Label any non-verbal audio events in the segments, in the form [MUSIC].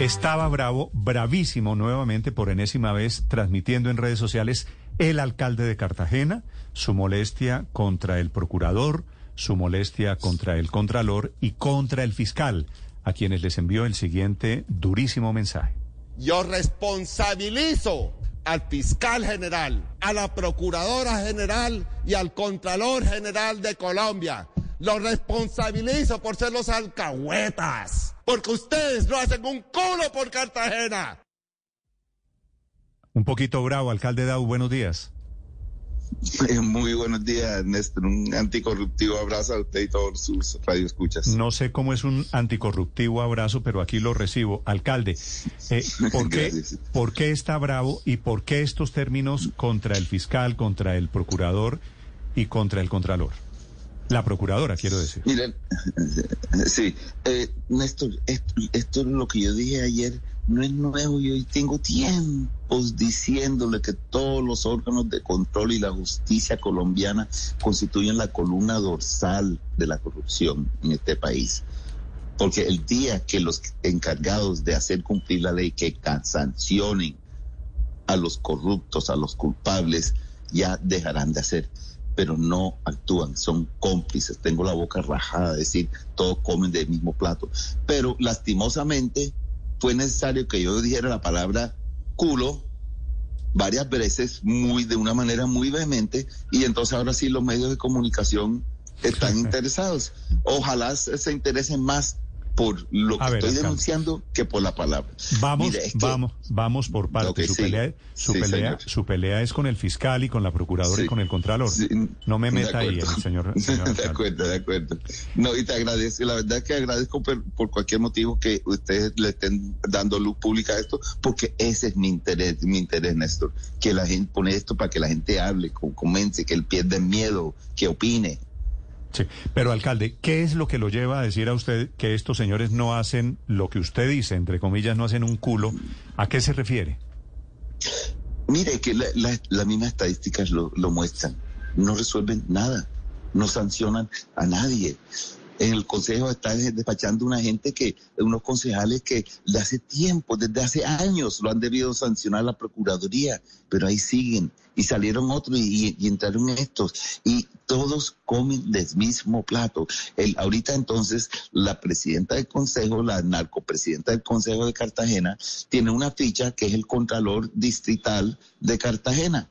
Estaba bravo, bravísimo nuevamente por enésima vez, transmitiendo en redes sociales el alcalde de Cartagena, su molestia contra el procurador, su molestia contra el contralor y contra el fiscal, a quienes les envió el siguiente durísimo mensaje. Yo responsabilizo al fiscal general, a la procuradora general y al contralor general de Colombia. Los responsabilizo por ser los alcahuetas porque ustedes no hacen un culo por Cartagena. Un poquito bravo, alcalde Dau, buenos días. Eh, muy buenos días, Néstor. Un anticorruptivo abrazo a usted y todos sus radioescuchas. No sé cómo es un anticorruptivo abrazo, pero aquí lo recibo. Alcalde, eh, [LAUGHS] ¿por, qué, ¿por qué está bravo y por qué estos términos contra el fiscal, contra el procurador y contra el contralor? La procuradora, quiero decir. Miren, sí, eh, Néstor, esto, es lo que yo dije ayer, no es nuevo, yo tengo tiempos diciéndole que todos los órganos de control y la justicia colombiana constituyen la columna dorsal de la corrupción en este país. Porque el día que los encargados de hacer cumplir la ley, que sancionen a los corruptos, a los culpables, ya dejarán de hacer pero no actúan, son cómplices. Tengo la boca rajada, de decir, todos comen del mismo plato. Pero lastimosamente fue necesario que yo dijera la palabra culo varias veces, muy de una manera muy vehemente, y entonces ahora sí los medios de comunicación están [LAUGHS] interesados. Ojalá se interesen más por lo que estoy denunciando que por la palabra. Vamos, vamos, vamos por partes. su, pelea, su, pelea, su pelea es con el fiscal y con la procuradora y con el contralor. no me meta ahí, [LAUGHS] señor, de acuerdo, de acuerdo. No, y te agradezco. La verdad es que agradezco por, cualquier motivo que ustedes le estén dando luz pública a esto, porque ese es mi interés, mi interés, Néstor. Que la gente pone esto para que la gente hable, comente, que él pierda miedo, que opine. Sí, pero alcalde, ¿qué es lo que lo lleva a decir a usted que estos señores no hacen lo que usted dice, entre comillas, no hacen un culo? ¿A qué se refiere? Mire, que las la, mismas estadísticas lo, lo muestran. No resuelven nada, no sancionan a nadie en el Consejo está despachando una gente que, unos concejales que de hace tiempo, desde hace años, lo han debido sancionar la Procuraduría, pero ahí siguen. Y salieron otros y, entraron estos. Y todos comen del mismo plato. El, ahorita entonces la presidenta del Consejo, la narcopresidenta del Consejo de Cartagena, tiene una ficha que es el Contralor Distrital de Cartagena,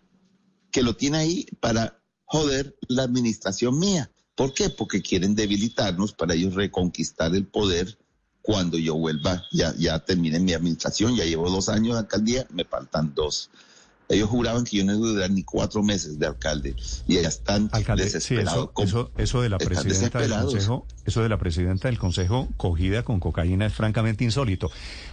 que lo tiene ahí para joder la administración mía. ¿Por qué? Porque quieren debilitarnos para ellos reconquistar el poder cuando yo vuelva, ya, ya termine mi administración, ya llevo dos años de alcaldía, me faltan dos. Ellos juraban que yo no iba a durar ni cuatro meses de alcalde y ya están desesperados. eso, eso, de la presidenta del consejo, eso de la presidenta del consejo cogida con cocaína es francamente insólito.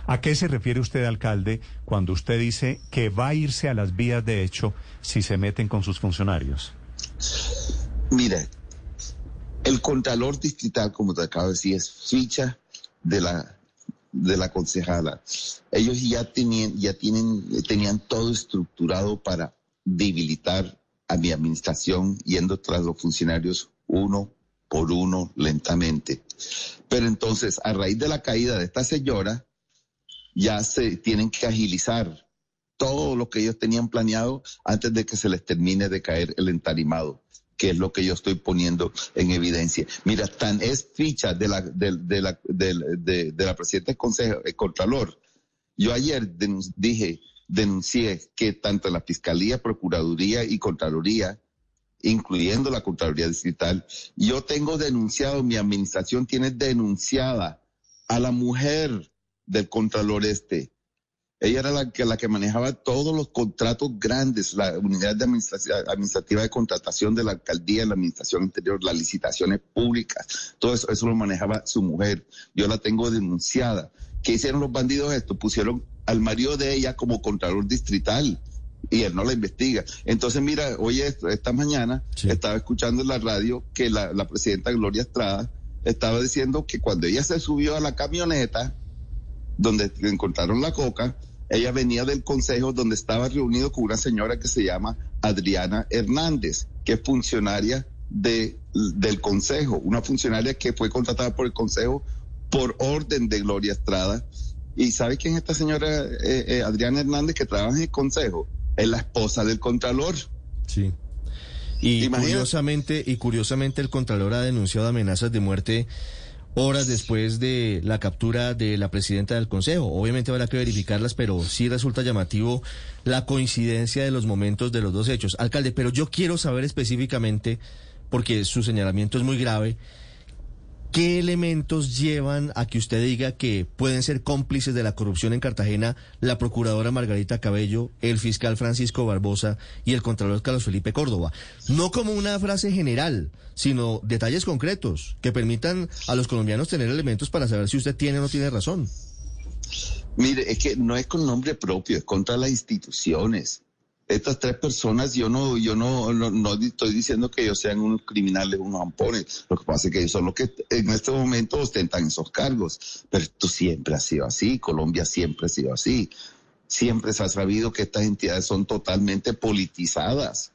¿A qué se refiere usted, alcalde, cuando usted dice que va a irse a las vías de hecho si se meten con sus funcionarios? Mire, el contralor distrital, como te acabo de decir, es ficha de la de la concejala. Ellos ya tenían, ya tienen, tenían todo estructurado para debilitar a mi administración yendo tras los funcionarios uno por uno lentamente. Pero entonces, a raíz de la caída de esta señora, ya se tienen que agilizar todo lo que ellos tenían planeado antes de que se les termine de caer el entarimado que es lo que yo estoy poniendo en evidencia. Mira, tan es ficha de la, de, la, de, la presidenta del Consejo, el Contralor. Yo ayer dije, denuncié que tanto la Fiscalía, Procuraduría y Contraloría, incluyendo la Contraloría Distrital, yo tengo denunciado, mi administración tiene denunciada a la mujer del Contralor este, ella era la que, la que manejaba todos los contratos grandes, la unidad de administrativa de contratación de la alcaldía, la administración interior, las licitaciones públicas, todo eso, eso lo manejaba su mujer. Yo la tengo denunciada. ¿Qué hicieron los bandidos esto? Pusieron al marido de ella como contralor distrital y él no la investiga. Entonces, mira, hoy esta mañana estaba escuchando en la radio que la, la presidenta Gloria Estrada estaba diciendo que cuando ella se subió a la camioneta donde encontraron la coca, ella venía del consejo donde estaba reunido con una señora que se llama Adriana Hernández, que es funcionaria de, del consejo, una funcionaria que fue contratada por el consejo por orden de Gloria Estrada ¿Y sabe quién es esta señora eh, eh, Adriana Hernández que trabaja en el Consejo? Es la esposa del Contralor. Sí. Y curiosamente, y curiosamente el Contralor ha denunciado amenazas de muerte horas después de la captura de la presidenta del Consejo. Obviamente habrá que verificarlas, pero sí resulta llamativo la coincidencia de los momentos de los dos hechos. Alcalde, pero yo quiero saber específicamente, porque su señalamiento es muy grave, ¿Qué elementos llevan a que usted diga que pueden ser cómplices de la corrupción en Cartagena la procuradora Margarita Cabello, el fiscal Francisco Barbosa y el contralor Carlos Felipe Córdoba? No como una frase general, sino detalles concretos que permitan a los colombianos tener elementos para saber si usted tiene o no tiene razón. Mire, es que no es con nombre propio, es contra las instituciones estas tres personas, yo no, yo no, no, estoy diciendo que ellos sean unos criminales, unos ampones. Lo que pasa es que ellos son los que en este momento ostentan esos cargos. Pero esto siempre ha sido así. Colombia siempre ha sido así. Siempre se ha sabido que estas entidades son totalmente politizadas,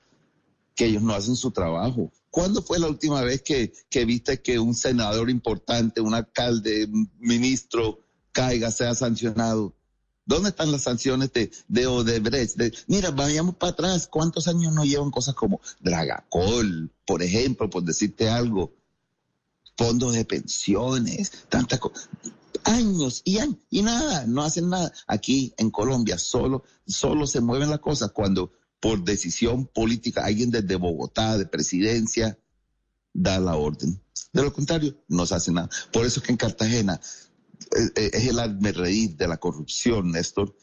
que ellos no hacen su trabajo. ¿Cuándo fue la última vez que, que viste que un senador importante, un alcalde, un ministro caiga, sea sancionado? ¿Dónde están las sanciones de, de Odebrecht? mira, vayamos para atrás. ¿Cuántos años no llevan cosas como Dragacol, por ejemplo, por decirte algo? Fondos de pensiones, tantas cosas. Años y años, y nada, no hacen nada. Aquí en Colombia solo, solo se mueven las cosas cuando por decisión política alguien desde Bogotá, de presidencia, da la orden. De lo contrario, no se hace nada. Por eso es que en Cartagena es el reír de la corrupción, Néstor,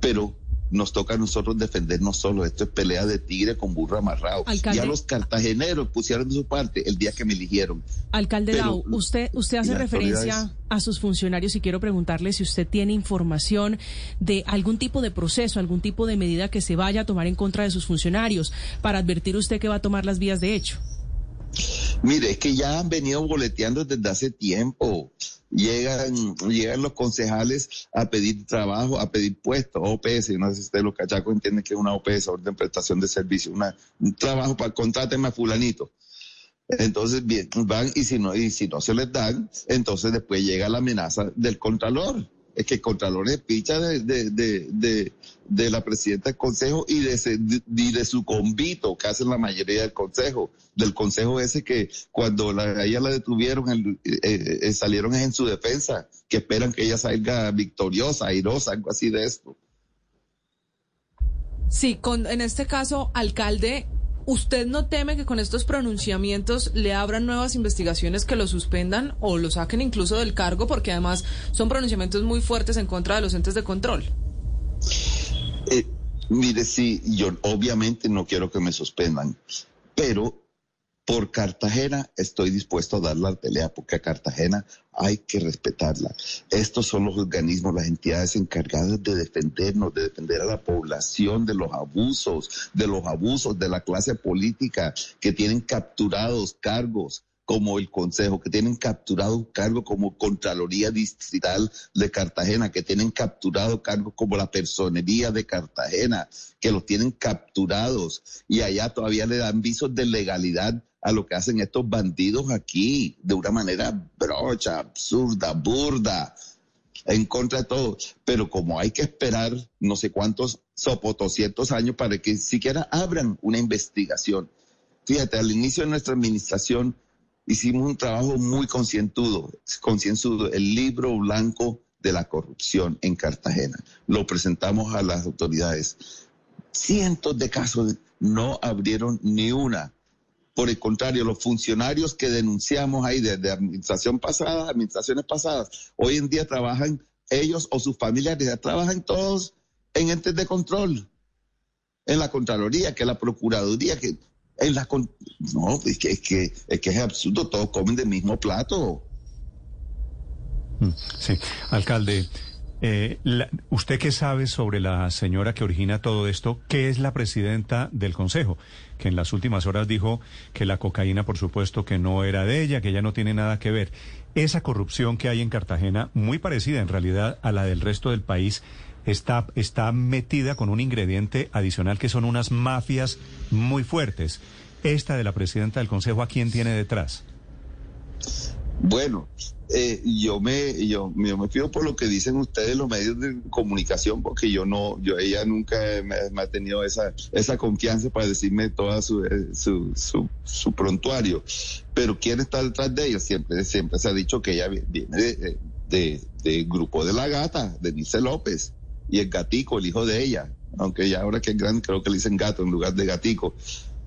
pero nos toca a nosotros defendernos solo. Esto es pelea de tigre con burro amarrado. Ya los cartageneros pusieron de su parte el día que me eligieron. Alcalde Dau, usted, usted hace referencia a sus funcionarios y quiero preguntarle si usted tiene información de algún tipo de proceso, algún tipo de medida que se vaya a tomar en contra de sus funcionarios para advertir usted que va a tomar las vías de hecho. Mire, es que ya han venido boleteando desde hace tiempo. Llegan, llegan los concejales a pedir trabajo, a pedir puestos, OPS. No sé si ustedes los cachacos entienden que es una OPS, orden de prestación de servicio, una, un trabajo para contráteme a fulanito. Entonces, bien, van y si no, y si no se les dan, entonces después llega la amenaza del contralor es que el Contralor es picha de, de, de, la presidenta del Consejo y de, de su convito que hacen la mayoría del Consejo, del Consejo ese que cuando la, ella la detuvieron eh, eh, eh, salieron en su defensa, que esperan que ella salga victoriosa, airosa, algo así de esto. Sí, con, en este caso, alcalde, ¿Usted no teme que con estos pronunciamientos le abran nuevas investigaciones que lo suspendan o lo saquen incluso del cargo? Porque además son pronunciamientos muy fuertes en contra de los entes de control. Eh, mire, sí, yo obviamente no quiero que me suspendan, pero por Cartagena estoy dispuesto a dar la pelea, porque a Cartagena hay que respetarla. Estos son los organismos, las entidades encargadas de defendernos, de defender a la población de los abusos, de los abusos de la clase política que tienen capturados cargos como el Consejo, que tienen capturado cargos como Contraloría Distrital de Cartagena, que tienen capturado cargos como la Personería de Cartagena, que los tienen capturados y allá todavía le dan visos de legalidad a lo que hacen estos bandidos aquí, de una manera brocha, absurda, burda, en contra de todo. Pero como hay que esperar no sé cuántos sopotoscientos años para que siquiera abran una investigación. Fíjate, al inicio de nuestra administración hicimos un trabajo muy concientudo, concienzudo, el libro blanco de la corrupción en Cartagena. Lo presentamos a las autoridades. Cientos de casos no abrieron ni una por el contrario, los funcionarios que denunciamos ahí desde administración pasada, administraciones pasadas, hoy en día trabajan, ellos o sus familiares ya trabajan todos en entes de control, en la Contraloría, que la Procuraduría, que en la... No, es que, es que, es que es absurdo, todos comen del mismo plato. Mm, sí, alcalde, eh, ¿Usted qué sabe sobre la señora que origina todo esto, que es la presidenta del Consejo? Que en las últimas horas dijo que la cocaína, por supuesto, que no era de ella, que ella no tiene nada que ver. Esa corrupción que hay en Cartagena, muy parecida en realidad a la del resto del país, está, está metida con un ingrediente adicional que son unas mafias muy fuertes. Esta de la presidenta del Consejo, ¿a quién tiene detrás? Bueno, eh, yo me yo, me fío por lo que dicen ustedes los medios de comunicación porque yo no yo ella nunca me, ha tenido esa esa confianza para decirme toda su, eh, su, su, prontuario. Pero quién está detrás de ella siempre siempre se ha dicho que ella viene de, de, grupo de la gata de Nice López y el gatico el hijo de ella. Aunque ya ahora que es grande creo que le dicen gato en lugar de gatico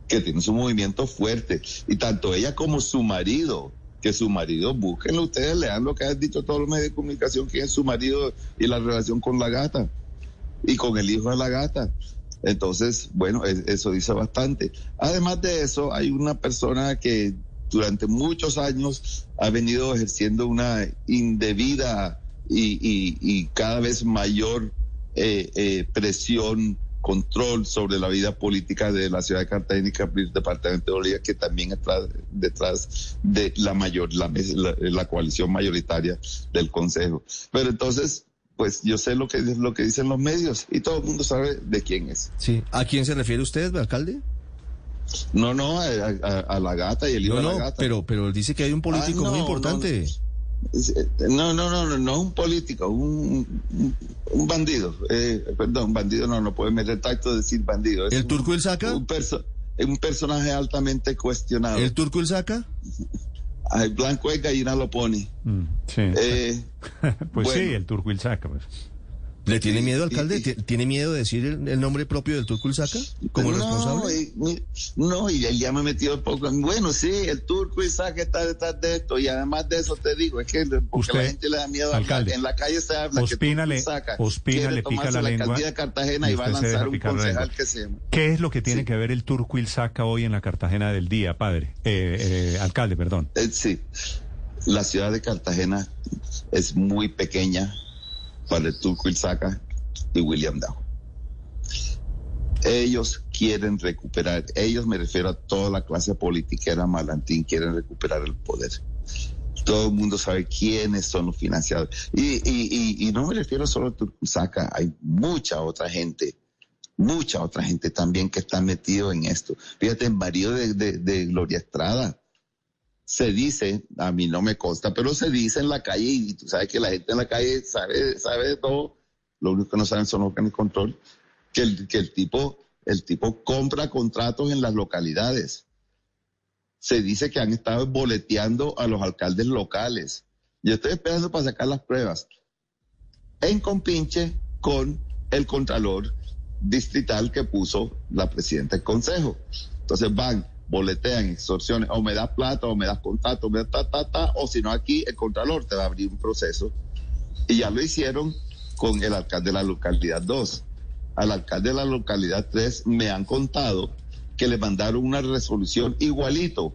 que tiene su movimiento fuerte. Y tanto ella como su marido que su marido, búsquenlo ustedes, lean lo que han dicho todos los medios de comunicación, quién es su marido y la relación con la gata y con el hijo de la gata. Entonces, bueno, eso dice bastante. Además de eso, hay una persona que durante muchos años ha venido ejerciendo una indebida y, cada vez mayor eh, eh, presión control sobre la vida política de la ciudad de Cartagena y el departamento de Bolivia, que también está detrás de la mayor, la, la, coalición mayoritaria del Consejo. Pero entonces, pues yo sé lo que, lo que dicen los medios y todo el mundo sabe de quién es. Sí. ¿A quién se refiere usted, alcalde? No, no, a, la gata y el hijo de la gata. Pero, pero dice que hay un político ah, muy importante. No, no, no, no, no un político, un, un bandido. Eh, perdón, bandido no, no puede meter tacto decir bandido. ¿El turco el saca? Un, un personaje altamente cuestionado. ¿El turco el saca? El blanco es gallina lo pone. Mm, sí. Eh, [LAUGHS] pues sí, el turco el saca. Pues. ¿Le tiene miedo, alcalde? ¿Tiene miedo de decir el, nombre propio del Turco Ilzaca como responsable? no, y él ya me metió poco. Bueno, sí, el Turco Ilzaca está detrás de esto. Y además de eso te digo, es que porque la gente le da miedo. Alcalde, en la calle se habla Ospínale, que Ilzaca le pica la, lengua. de Cartagena y, va a lanzar un concejal que se ¿Qué es lo que tiene que ver el Turco Ilzaca hoy en la Cartagena del día, padre? Eh, eh, alcalde, perdón. Eh, sí, la ciudad de Cartagena es muy pequeña Turco Ilzaca y William Dow. Ellos quieren recuperar, ellos me refiero a toda la clase politiquera malantín, quieren recuperar el poder. Todo el mundo sabe quiénes son los financiados. Y, no me refiero solo a Turco Ilzaca, hay mucha otra gente mucha otra gente también que está metido en esto. Fíjate, el marido de, Gloria Estrada, se dice, a mí no me consta, pero se dice en la calle, y tú sabes que la gente en la calle sabe, sabe de todo, lo único que no saben son los que control, que el, que el tipo, el tipo compra contratos en las localidades. Se dice que han estado boleteando a los alcaldes locales. Yo estoy esperando para sacar las pruebas. En compinche con el contralor distrital que puso la presidenta del consejo. Entonces van boletean, extorsiones, o me das plata, o me das contacto, o me das ta, ta, ta, o si no aquí el Contralor te va a abrir un proceso. Y ya lo hicieron con el alcalde de la localidad 2. Al alcalde de la localidad 3 me han contado que le mandaron una resolución igualito,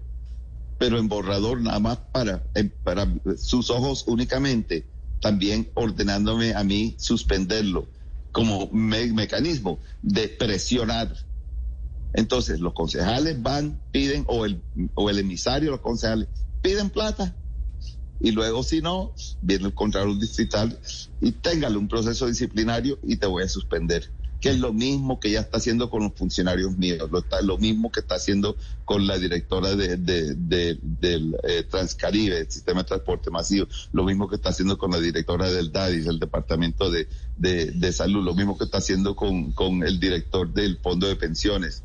pero en borrador nada más para, para sus ojos únicamente, también ordenándome a mí suspenderlo como mecanismo de presionar entonces, los concejales van, piden, o el, o el emisario, los concejales, piden plata. Y luego, si no, viene el Contralor Distrital y téngale un proceso disciplinario y te voy a suspender. Que es lo mismo que ya está haciendo con los funcionarios míos, lo, está, lo mismo que está haciendo con la directora de, del eh, Transcaribe, el Sistema de Transporte Masivo, lo mismo que está haciendo con la directora del DADIS, el Departamento de, Salud, lo mismo que está haciendo con, con el director del Fondo de Pensiones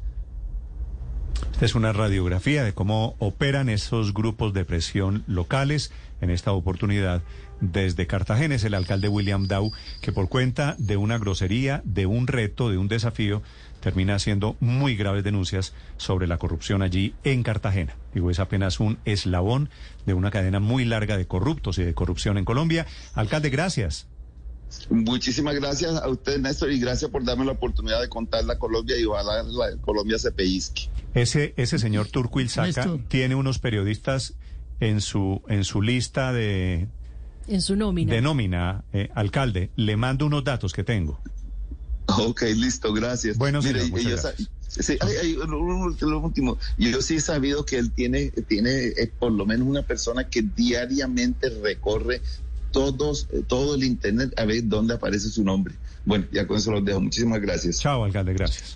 esta es una radiografía de cómo operan esos grupos de presión locales. En esta oportunidad, desde Cartagena, es el alcalde William Dow, que por cuenta de una grosería, de un reto, de un desafío, termina haciendo muy graves denuncias sobre la corrupción allí en Cartagena. Digo, es apenas un eslabón de una cadena muy larga de corruptos y de corrupción en Colombia. Alcalde, gracias. Muchísimas gracias a usted, Néstor, y gracias por darme la oportunidad de contar la Colombia y ojalá la Colombia se pellizque. Ese, ese señor Turquil Saca tiene unos periodistas en su, en su lista de... En su nómina. De nómina, eh, alcalde. Le mando unos datos que tengo. Ok, listo, gracias. Bueno, Mire, yo, sí, hay, lo, último. Yo sí he sabido que él tiene, tiene eh, por lo menos una persona que diariamente recorre todos, eh, todo el internet a ver dónde aparece su nombre. Bueno, ya con eso los dejo. Muchísimas gracias. Chao, alcalde, gracias.